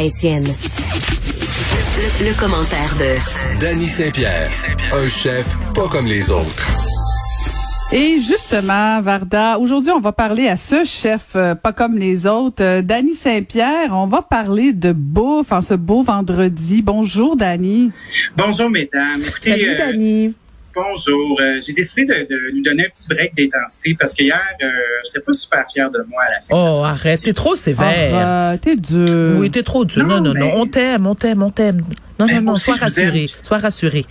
Étienne. Le, le commentaire de Danny Saint-Pierre, un chef pas comme les autres. Et justement, Varda, aujourd'hui, on va parler à ce chef euh, pas comme les autres, euh, Danny Saint-Pierre. On va parler de bouffe en ce beau vendredi. Bonjour, Danny. Bonjour, mesdames. Écoutez, Salut, euh, Dani. Bonjour. Euh, J'ai décidé de, de nous donner un petit break d'intensité parce que hier, euh, j'étais pas super fier de moi à la fin. Oh, arrête, t'es trop sévère. T'es dur. Oui, t'es trop dur. Non, Non, non, on t'aime, on t'aime, on t'aime. Non, Mais non, moi non, sois rassuré, sois rassuré.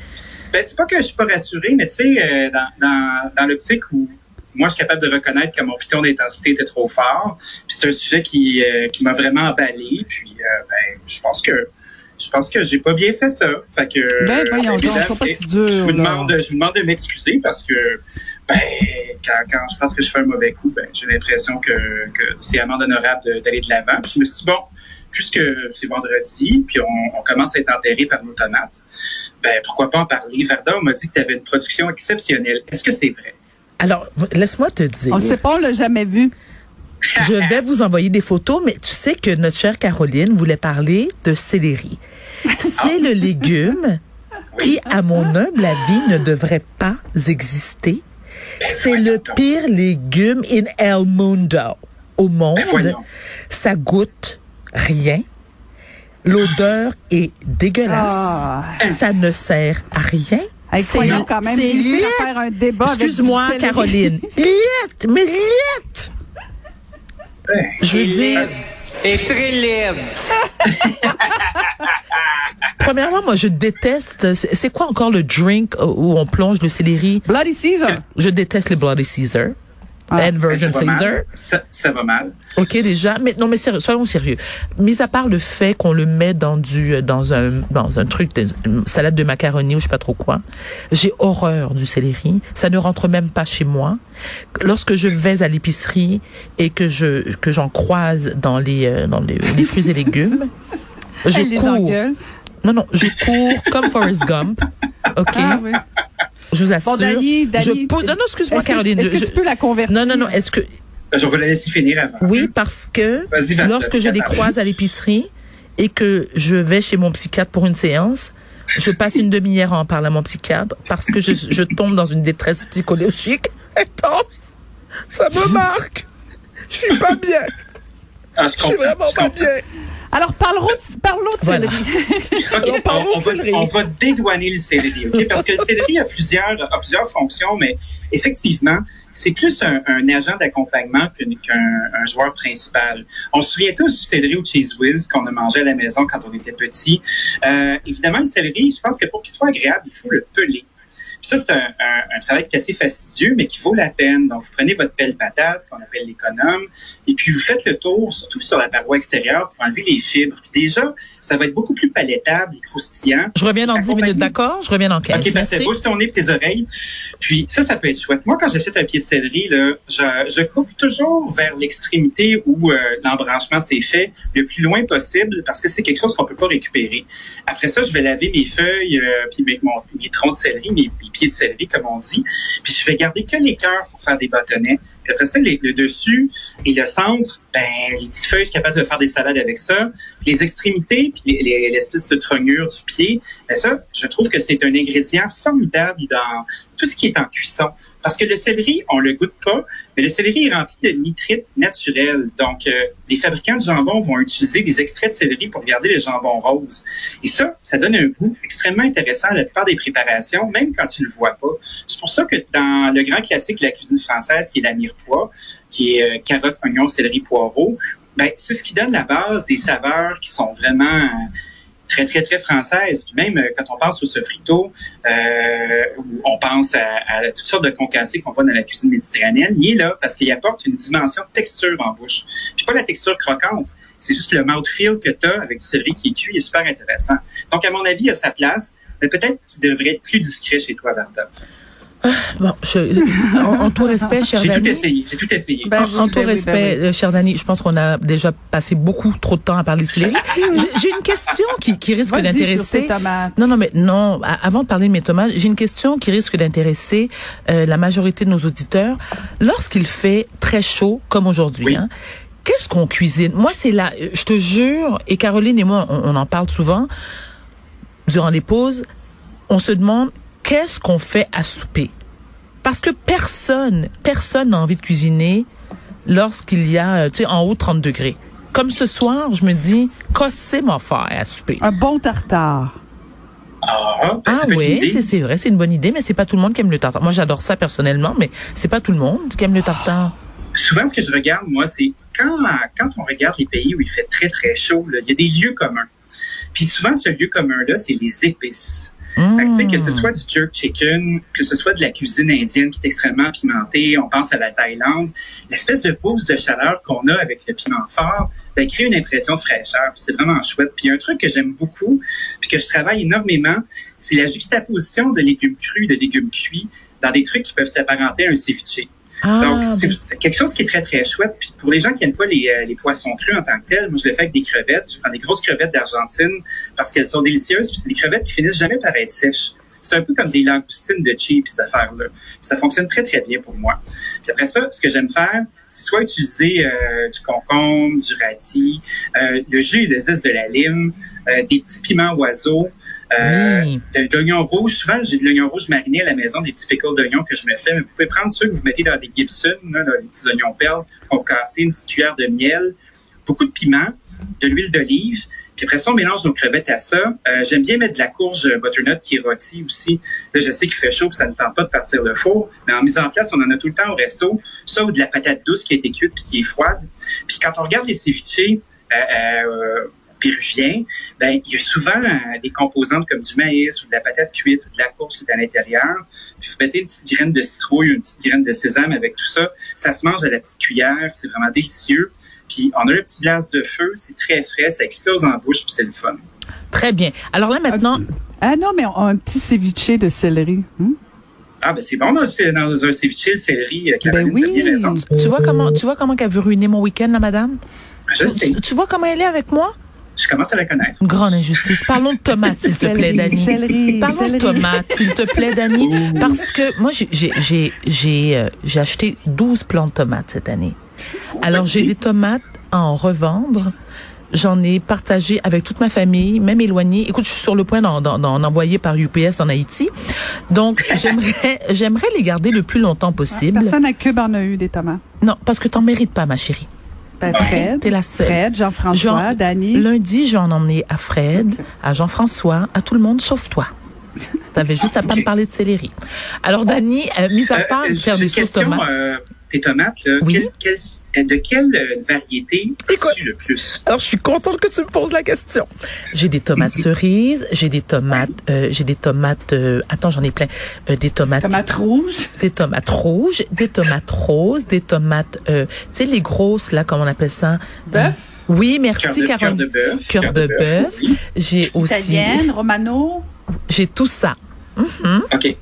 Ben, c'est pas que je suis pas rassuré, mais tu sais, euh, dans, dans, dans l'optique où moi, je suis capable de reconnaître que mon piton d'intensité était trop fort. Puis c'est un sujet qui, euh, qui m'a vraiment emballé. Puis, euh, ben, je pense que je pense que j'ai pas bien fait ça. Fait que, Ben, voyons donc, mesdames, sois pas si dur, Je vous demande, je vous demande de m'excuser parce que, ben, quand, quand je pense que je fais un mauvais coup, ben, j'ai l'impression que, que c'est amende honorable d'aller de l'avant. Puis je me suis dit, bon, puisque c'est vendredi, puis on, on commence à être enterré par nos tomates, ben, pourquoi pas en parler? Varda on m'a dit que tu avais une production exceptionnelle. Est-ce que c'est vrai? Alors, laisse-moi te dire. On le sait pas, on l'a jamais vu. Je vais vous envoyer des photos, mais tu sais que notre chère Caroline voulait parler de céleri. C'est le légume qui, à mon humble avis, ne devrait pas exister. C'est le pire légume in el mundo au monde. Ça goûte rien. L'odeur est dégueulasse. Ah. Ça ne sert à rien. Hey, C'est quand même faire un débat Excuse-moi. Caroline. Liette, mais liette. Ben, Je veux dire, Et très laide. premièrement, moi, je déteste. C'est quoi encore le drink où on plonge le céleri? Bloody Caesar. Je déteste les Bloody Caesar. Ah. and Virgin ça va mal. Caesar. Ça, ça va mal. OK, déjà. Mais non, mais sérieux, soyons sérieux. Mis à part le fait qu'on le met dans du, dans un, dans un truc, de- une salade de macaroni ou je sais pas trop quoi, j'ai horreur du céleri. Ça ne rentre même pas chez moi. Lorsque je vais à l'épicerie et que je, que j'en croise dans les, euh, dans les, les fruits et légumes, je Elle les cours. Non, non, je cours comme Forrest Gump. OK? Ah, oui. Je vous assure. Bon, je pousse. Non, non, excuse-moi, Caroline. Est-ce que je- tu peux la convertir? Non, non, non. Est-ce que, Ben, Je vais la laisser finir avant. oui, parce que lorsque je les croise à l'épicerie et que je vais chez mon psychiatre pour une séance, je passe une demi-heure à en parler à mon psychiatre parce que je, je tombe dans une détresse psychologique intense. Ça me marque. Je suis pas bien. Ah, je Je suis vraiment je pas bien. Alors, parlons de, parlons de Voilà. céleri. OK, Alors, parlons on, va, céleri. on va dédouaner le céleri, OK? Parce que le céleri a plusieurs, a plusieurs fonctions, mais effectivement, c'est plus un, un agent d'accompagnement qu'un un joueur principal. On se souvient tous du céleri au Cheese Whiz qu'on a mangé à la maison quand on était petit. Euh, évidemment, le céleri, je pense que pour qu'il soit agréable, il faut le peler. Ça, c'est un, un- un travail qui est assez fastidieux, mais qui vaut la peine. Donc, vous prenez votre pelle patate, qu'on appelle l'économe, et puis vous faites le tour, surtout sur la paroi extérieure, pour enlever les fibres. Puis déjà, ça va être beaucoup plus palaitable et croustillant. Je reviens dans 10 minutes, d'accord? Je reviien dans 15. OK, parfait. Merci. Bouge ton nez et tes oreilles. Puis ça, ça peut être chouette. Moi, quand j'achète un pied de céleri, là, je, je coupe toujours vers l'extrémité où euh, l'embranchement s'est fait le plus loin possible parce que c'est quelque chose qu'on peut pas récupérer. Après ça, je vais laver mes feuilles, euh, puis mes, mon- mes troncs de céleri, mes, mes pieds de céleri, comme on dit. Puis je vais garder que les cœurs pour faire des bâtonnets. Après ça, le dessus et le centre, ben, les petites feuilles, je suis capable de faire des salades avec ça. Les extrémités, puis les- les- l'espèce de trognure du pied, ben ça, je trouve que c'est un ingrédient formidable dans tout ce qui est en cuisson. Parce que le céleri, on le goûte pas, mais le céleri est rempli de nitrites naturels. Donc, euh, les fabricants de jambon vont utiliser des extraits de céleri pour garder le jambon rose. Et ça, ça donne un goût extrêmement intéressant à la plupart des préparations, même quand tu le vois pas. C'est pour ça que dans le grand classique de la cuisine française, qui est la mirepoix, qui est euh, carotte, oignon, céleri, poireau, ben, c'est ce qui donne la base des saveurs qui sont vraiment très, très, très françaises. Puis même euh, quand on pense au sofrito, euh, on pense à, toutes sortes de concassés qu'on voit dans la cuisine méditerranéenne, il est là parce qu'il apporte une dimension texture en bouche. Puis pas la texture croquante, c'est juste le mouthfeel que tu as avec du céleri qui est cuit, il est super intéressant. Donc, à mon avis, il a sa place, mais peut-être qu'il devrait être plus discret chez toi, Varda. Bon, je- en, en tout respect, cher J'ai tout Dani. essayé, j'ai tout essayé. Ben, En, en tout Ben oui, respect, ben oui. euh, cher Dani, je pense qu'on a déjà passé beaucoup trop de temps à parler de céleri. J'ai- J'ai une question qui, qui risque d'intéresser. tomates. Non, non, mais non. a- Avant de parler de mes tomates, j'ai une question qui risque d'intéresser euh, la majorité de nos auditeurs. Lorsqu'il fait très chaud, comme aujourd'hui, Oui. hein, qu'est-ce qu'on cuisine? Moi, c'est là, je te jure, et Caroline et moi, on, on en parle souvent durant les pauses. On se demande qu'est-ce qu'on fait à souper? Parce que personne, personne n'a envie de cuisiner lorsqu'il y a, tu sais, en haut 30 degrés. Comme ce soir, je me dis, qu'est-ce mon faire à souper? Un bon tartare. Ah, ben, Ah oui, c'est vrai, c'est une bonne idée, mais c'est pas tout le monde qui aime le tartare. Moi, j'adore ça personnellement, mais c'est pas tout le monde qui aime le tartare. Souvent, ce que je regarde, moi, c'est quand, quand on regarde les pays où il fait très, très chaud, il y a des lieux communs. Puis souvent, ce lieu commun-là, c'est les épices. Fait que, ce Mmh. soit du jerk chicken, que ce soit de la cuisine indienne qui est extrêmement pimentée, on pense à la Thaïlande, l'espèce de boost de chaleur qu'on a avec le piment fort, ben, crée une impression de fraîcheur. Puis c'est vraiment chouette. Puis un truc que j'aime beaucoup, puis que je travaille énormément, c'est la juxtaposition de légumes crus, de légumes cuits, dans des trucs qui peuvent s'apparenter à un ceviche. Ah, Donc, c'est quelque chose qui est très, très chouette. Puis pour les gens qui n'aiment pas les, euh, les poissons crus en tant que tels, moi, je le fais avec des crevettes. Je prends des grosses crevettes d'Argentine parce qu'elles sont délicieuses. Puis c'est des crevettes qui finissent jamais par être sèches. C'est un peu comme des langoustines de cheap, cette affaire-là. Ça fonctionne très, très bien pour moi. Puis après ça, ce que j'aime faire, c'est soit utiliser euh, du concombre, du radis, euh, le jus et le zeste de la lime, euh, des petits piments oiseaux, euh, de l'oignon rouge. Souvent, j'ai de l'oignon rouge mariné à la maison, des petits pickles d'oignon que je me fais. Mais vous pouvez prendre ceux que vous mettez dans des Gibson, là, dans les petits oignons perles, qu'on cassé, une petite cuillère de miel, beaucoup de piment, de l'huile d'olive. Puis après ça, on mélange nos crevettes à ça. Euh, J'aime bien mettre de la courge butternut qui est rôtie aussi. Là, je sais qu'il fait chaud, puis ça ne tente pas de partir le four. Mais en mise en place, on en a tout le temps au resto. Ça ou de la patate douce qui a été cuite puis qui est froide. Puis quand on regarde les ceviches euh, euh, ben il y a souvent euh, des composantes comme du maïs ou de la patate cuite ou de la courge qui est à l'intérieur. Puis vous mettez une petite graine de citrouille, une petite graine de sésame avec tout ça. Ça se mange à la petite cuillère. C'est vraiment délicieux. Puis on a un petit glace de feu, c'est très frais, ça explose en bouche, puis c'est le fun. Très bien. Alors là, maintenant, Ah non, mais on a un petit ceviche de céleri. Hmm? Ah ben c'est bon dans, un ceviche, le céleri, euh, Ben oui. tu vois comment, tu vois comment qu'elle veut ruiner mon week-end, la madame? Je sais, Tu, tu vois comment elle est avec moi? je commence à la connaître. Une grande injustice. Parlons de tomates, s'il te plaît, Dani. céleri, Parlons de tomates, s'il te plaît, Dani. Parce que moi, j'ai, j'ai, j'ai, j'ai, euh, j'ai acheté 12 plants de tomates cette année. Alors, j'ai des tomates à en revendre. J'en ai partagé avec toute ma famille, même éloignée. Écoute, je suis sur le point d'en, envoyer par UPS en Haïti. Donc, j'aimerais, j'aimerais les garder le plus longtemps possible. Personne à Cube en a eu des tomates. Non, parce que t'en mérites pas, ma chérie. Ben, Fred, T'es la seule. Fred, Jean-François, Jean- Dani. Lundi, je vais en emmener à Fred, à Jean-François, à tout le monde sauf toi. T'avais juste à pas me parler de céleri. Alors, Dani, euh, mis à Euh, part de euh, faire des sauces tomates. euh, tes tomates, là, Oui. quel- quel- de quelle euh, variété Écoute. as-tu le plus? Alors, je suis contente que tu me poses la question. J'ai des tomates cerises, j'ai des tomates, euh, j'ai des tomates, euh, attends, j'en ai plein, Euh, des tomates, Tomates rouges. des tomates rouges, des tomates roses, des tomates, euh, tu sais, les grosses, là, comment on appelle ça? Bœuf. Euh, oui, Cœur merci, de, cœur Caroline. de bœuf. Cœur de bœuf. oui. J'ai aussi, Italienne, Romano. j'ai tout ça. OK.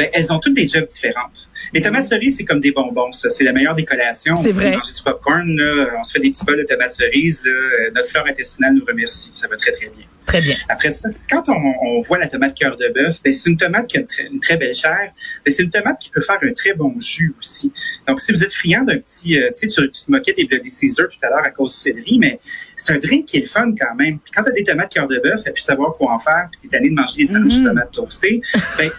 Ben, elles ont toutes des jobs différentes. Les tomates cerises, c'est comme des bonbons, ça. C'est la meilleure des collations. C'est On vrai. manger du popcorn, là. On se fait des petits bols de tomates cerises, là. Euh, Notre flore intestinale nous remercie. Ça va très, très bien. Très bien. Après ça, quand on, on voit la tomate cœur de bœuf, ben, c'est une tomate qui a une très, une très belle chair. C'est une tomate qui peut faire un très bon jus aussi. Donc, si vous êtes friand d'un petit, euh, tu sais, tu, te moquais des Bloody Caesar tout à l'heure à cause du céleri, mais c'est un drink qui est le fun quand même. Puis quand tu as des tomates cœur de bœuf, et puis savoir quoi en faire, puis tu es tanné de manger des sandwichs Mhm. de tomates toastées, ben,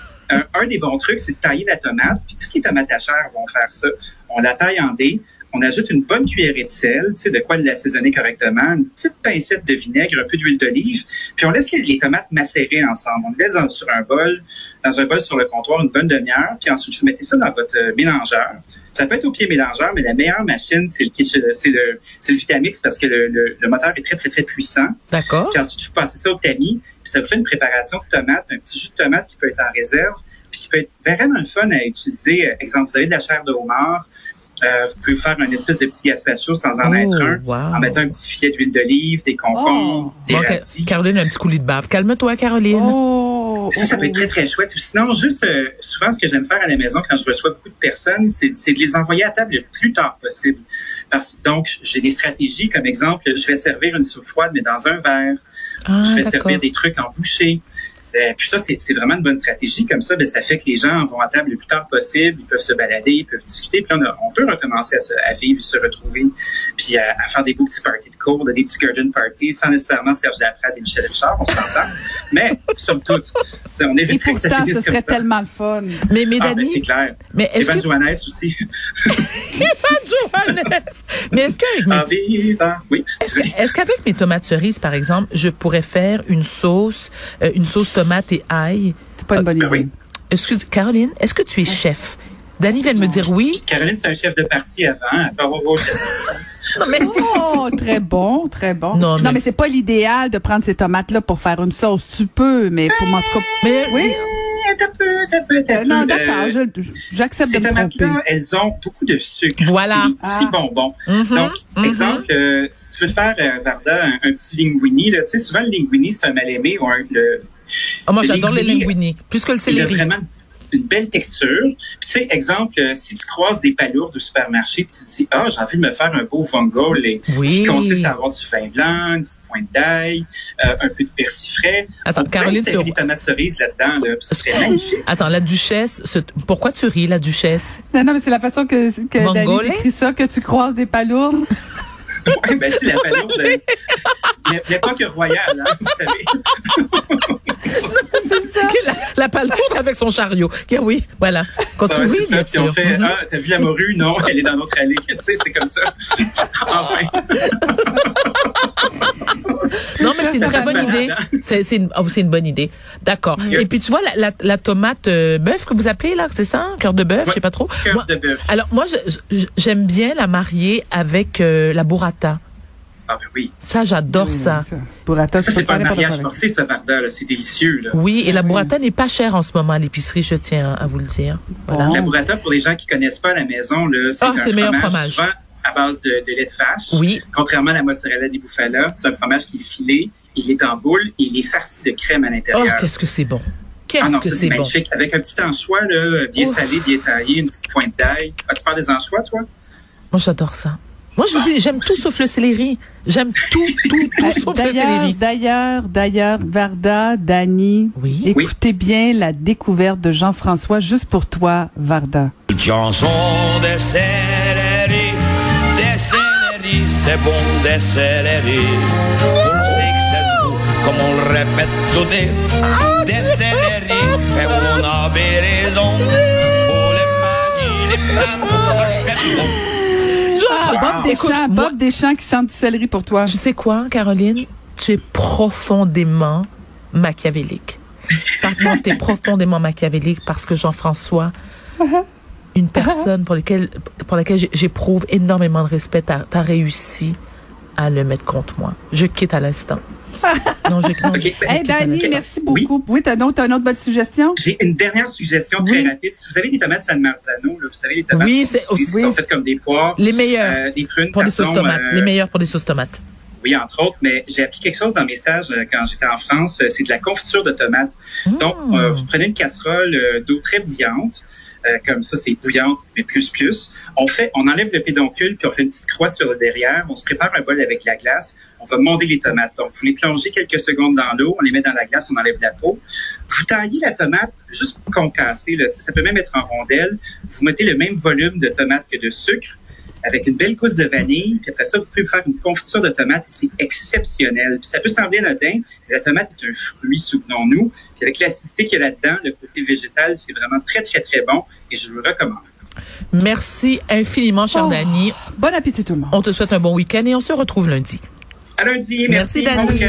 un, des bons trucs, c'est de tailler la tomate, puis toutes les tomates à chair vont faire ça. On la taille en dés, on ajoute une bonne cuillerée de sel, tu sais, de quoi l'assaisonner correctement, une petite pincette de vinaigre, un peu d'huile d'olive, puis on laisse les, les tomates macérer ensemble. On les laisse dans- sur un bol, dans un bol sur le comptoir une bonne demi-heure, puis ensuite vous mettez ça dans votre euh, mélangeur. Ça peut être au pied mélangeur, mais la meilleure machine, c'est le, kitchen- c'est le, c'est le Vitamix parce que le, le, le moteur est très, très, très puissant. D'accord. Puis ensuite, vous passez ça au tamis, puis ça vous fait une préparation de tomates, un petit jus de tomate qui peut être en réserve, puis qui peut être vraiment le fun à utiliser. Euh, Exemple, vous avez de la chair de homard, euh, vous pouvez faire une espèce de petit gazpacho sans en Oh, être un, wow. en mettant un petit filet d'huile d'olive, des concombres, des Bon, radis. Caroline, un petit coulis de bave. Calme-toi, Caroline. Oh. Ça, ça peut être très, très chouette. Ou Sinon, juste, euh, souvent, ce que j'aime faire à la maison quand je reçois beaucoup de personnes, c'est de les envoyer à table le plus tard possible. Parce, donc, j'ai des stratégies, comme exemple, je vais servir une soupe froide, mais dans un verre. Ah, je vais servir des trucs en bouchée. Euh, puis ça, c'est vraiment une bonne stratégie. Comme ça, ben, ça fait que les gens vont à table le plus tard possible, ils peuvent se balader, ils peuvent discuter. Puis là, on, a- on peut recommencer à, se, à vivre, se retrouver, puis à, à faire des beaux petits parties de cours, des petits garden parties, sans nécessairement Serge Laprade et Michel Richard, on s'entend. Mais, somme toute, on Et éviterait que ça pourtant, finisse ce comme serait ça. tellement le fun. Mais, mais Ah, ben, Dani, c'est clair. mais est-ce Evan que Johannes aussi. Johannes, mais est-ce qu'avec mes Ah. Oui. Est-ce qu'avec mes tomates cerises, par exemple, je pourrais faire une sauce, euh, une sauce tomate et ail? C'est pas une bonne Ben idée. oui. Excuse, Caroline, est-ce que tu es chef? Dani vient de me dire oui. Caroline, c'est un chef de parti avant. Avoir Non, mais, Oh, très bon, très bon. Non, Non, mais- mais, c'est pas l'idéal de prendre ces tomates-là pour faire une sauce. Tu peux, mais pour moi, en tout cas. mais, Oui. T'as peu, t'as peu, t'as Euh, peu. non, Euh, d'accord, je- j'accepte de Ces me tomates-là, elles ont beaucoup de sucre. Voilà. C'est si Ah. bonbon. Mhm, Donc, mhm. exemple, euh, si tu veux te faire, euh, Varda, un, un petit linguini, là, tu sais, souvent le linguini, c'est un mal-aimé ou un, le, Ah, moi, j'adore les linguini, plus que le il a céleri. vraiment une belle texture. Puis, tu sais, exemple, euh, si tu croises des palourdes au supermarché, puis tu te dis, ah, j'ai envie de me faire un beau vongole et- Oui. qui consiste à avoir du vin blanc, une petite pointe d'ail, euh, un peu de persil frais. Attends, On Caroline, tu- des tomates cerises là-dedans, là, ce serait magnifique. Attends, la duchesse, ce- pourquoi tu ris, la duchesse? Non, non, mais c'est la façon que, que Dani décrit ça, que tu croises des palourdes. Oui, ben, c'est la palourde de l'époque royale, hein, vous savez. la, la palourde avec son chariot. Ok, Oui, voilà. Quand tu Ouais, ris, c'est ça. bien Puis on sûr. fait, Mhm. ah, t'as vu la morue? Non, elle est dans notre allée. Tu sais, c'est comme ça. enfin. Non, mais c'est une très bonne idée. C'est c'est une, oh, c'est une bonne idée. D'accord. Et puis, tu vois, la, la, la tomate euh, bœuf que vous appelez, là, c'est ça? Cœur de bœuf, je sais pas trop. Cœur de bœuf. Alors, moi, j'aime bien la marier avec euh, la burrata. Ah, ben oui. Ça, j'adore ça. Burrata, Ça, peux c'est pas un mariage forcé, ça, Varda, là. C'est délicieux, là. Oui, et la burrata n'est pas chère en ce moment à l'épicerie, je tiens à vous le dire. Voilà. Bon. La burrata, pour les gens qui connaissent pas à la maison, là, c'est Ah, un meilleur fromage, à base de, de lait de vache. Oui. Contrairement à la mozzarella di bufala, c'est un fromage qui est filé, il est en boule et il est farci de crème à Oh, l'intérieur. qu'est-ce que c'est bon. ah Qu'est-ce non, que ça, c'est bon. Avec un petit anchois, là, bien Ouf. salé, bien taillé, une petite pointe d'ail. Ah, tu parles des anchois, toi? Moi, j'adore ça. Moi, je vous dis, j'aime tout sauf le céleri. J'aime tout, tout, tout Euh, sauf le céleri. d'ailleurs, d'ailleurs, Varda, Dani, Oui. écoutez bien la découverte de Jean-François juste pour toi, Varda. Chanson des céleri, des céleri, c'est bon des céleri. On sait que c'est vous, comme on le répète tout des, des céleri. Et on avait raison, faut les manier, les prendre, ça Bob Deschamps, Écoute, Bob Deschamps qui chante du céleri pour toi. Tu sais quoi, Caroline? Tu es profondément machiavélique. Contre, tu es profondément machiavélique parce que Jean-François, une personne pour, laquelle, pour laquelle j'éprouve énormément de respect, t'as as réussi à le mettre contre moi. Je quitte à l'instant. Non, je, non, Ok, je- ben, Hey, Dani, l'instant. merci beaucoup. Oui, autre, t'as une autre bonne suggestion? J'ai une dernière suggestion très Oui. rapide. Si vous avez des tomates San Marzano, là, vous savez, les tomates Oui, sont- aussi- qui sont faites comme des poires, Les meilleurs euh, des prunes, pour des sauces tomates. euh, Les meilleurs pour des sauces tomates. Oui, entre autres, mais j'ai appris quelque chose dans mes stages euh, quand j'étais en France, euh, c'est de la confiture de tomates. Donc, euh, vous prenez une casserole d'eau très bouillante, euh, comme ça, c'est bouillante, mais plus, plus. On fait, on enlève le pédoncule, puis on fait une petite croix sur le derrière. On se prépare un bol avec la glace. On va monder les tomates. Donc, vous les plongez quelques secondes dans l'eau, on les met dans la glace, on enlève la peau. Vous taillez la tomate juste concasser, là, ça peut même être en rondelles. Vous mettez le même volume de tomates que de sucre avec une belle gousse de vanille. Puis après ça, vous pouvez faire une confiture de tomate. et C'est exceptionnel. Puis ça peut sembler anodin, mais la tomate est un fruit, souvenons-nous. Puis avec l'acidité qu'il y a là-dedans, le côté végétal, c'est vraiment très, très, très bon. Et je vous le recommande. Merci infiniment, cher Oh. Dani. Bon appétit tout le monde. On te souhaite un bon week-end et on se retrouve lundi. À lundi. Merci, Merci. Dani.